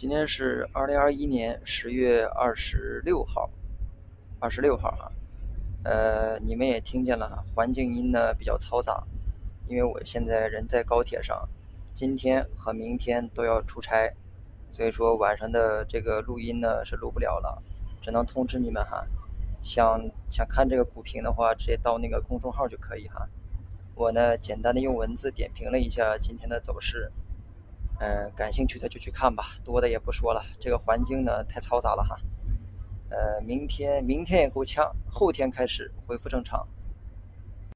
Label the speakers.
Speaker 1: 今天是二零二一年十月二十六号，二十六号哈，呃，你们也听见了，环境音呢比较嘈杂，因为我现在人在高铁上，今天和明天都要出差，所以说晚上的这个录音呢是录不了了，只能通知你们哈，想想看这个股评的话，直接到那个公众号就可以哈，我呢简单的用文字点评了一下今天的走势。嗯，感兴趣的就去看吧，多的也不说了。这个环境呢太嘈杂了哈。呃，明天明天也够呛，后天开始恢复正常。